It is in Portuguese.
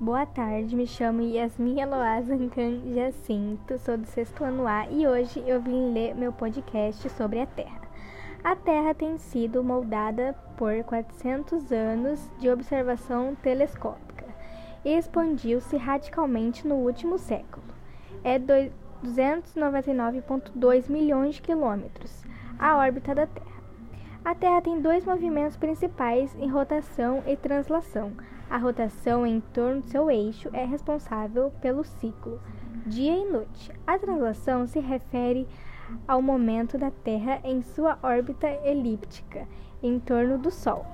Boa tarde, me chamo Yasmin Eloá Zancan Jacinto, sou do sexto ano A e hoje eu vim ler meu podcast sobre a Terra. A Terra tem sido moldada por 400 anos de observação telescópica e expandiu-se radicalmente no último século. É 299,2 milhões de quilômetros a órbita da Terra. A Terra tem dois movimentos principais em rotação e translação. A rotação em torno do seu eixo é responsável pelo ciclo dia e noite. A translação se refere ao momento da Terra em sua órbita elíptica em torno do Sol.